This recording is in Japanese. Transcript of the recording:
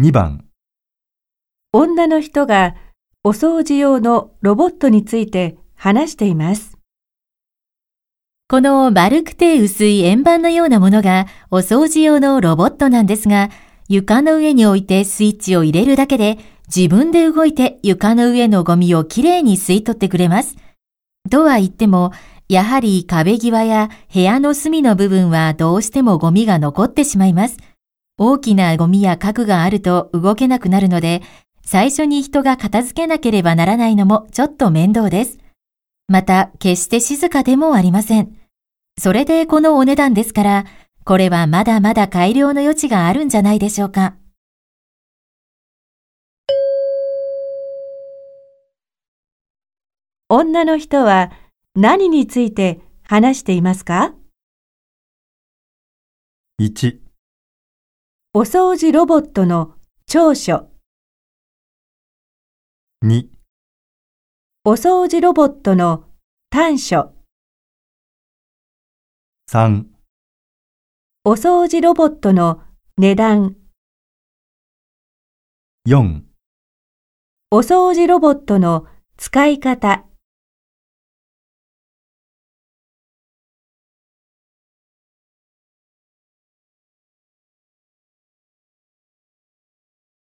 2番女の人がお掃除用のロボットについて話しています。この丸くて薄い円盤のようなものがお掃除用のロボットなんですが、床の上に置いてスイッチを入れるだけで自分で動いて床の上のゴミをきれいに吸い取ってくれます。とは言っても、やはり壁際や部屋の隅の部分はどうしてもゴミが残ってしまいます。大きなゴミや家具があると動けなくなるので、最初に人が片付けなければならないのもちょっと面倒です。また、決して静かでもありません。それでこのお値段ですから、これはまだまだ改良の余地があるんじゃないでしょうか。女の人は何について話していますか？1お掃除ロボットの長所、2お掃除ロボットの短所、3お掃除ロボットの値段、4お掃除ロボットの使い方。